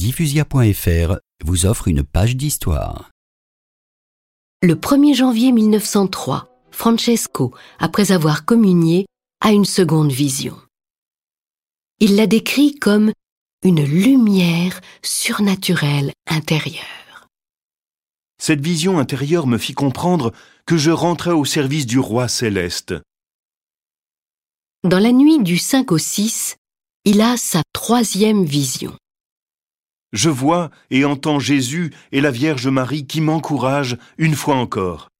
Diffusia.fr vous offre une page d'histoire. Le 1er janvier 1903, Francesco, après avoir communié, a une seconde vision. Il la décrit comme une lumière surnaturelle intérieure. Cette vision intérieure me fit comprendre que je rentrais au service du roi céleste. Dans la nuit du 5 au 6, il a sa troisième vision. Je vois et entends Jésus et la Vierge Marie qui m'encouragent une fois encore.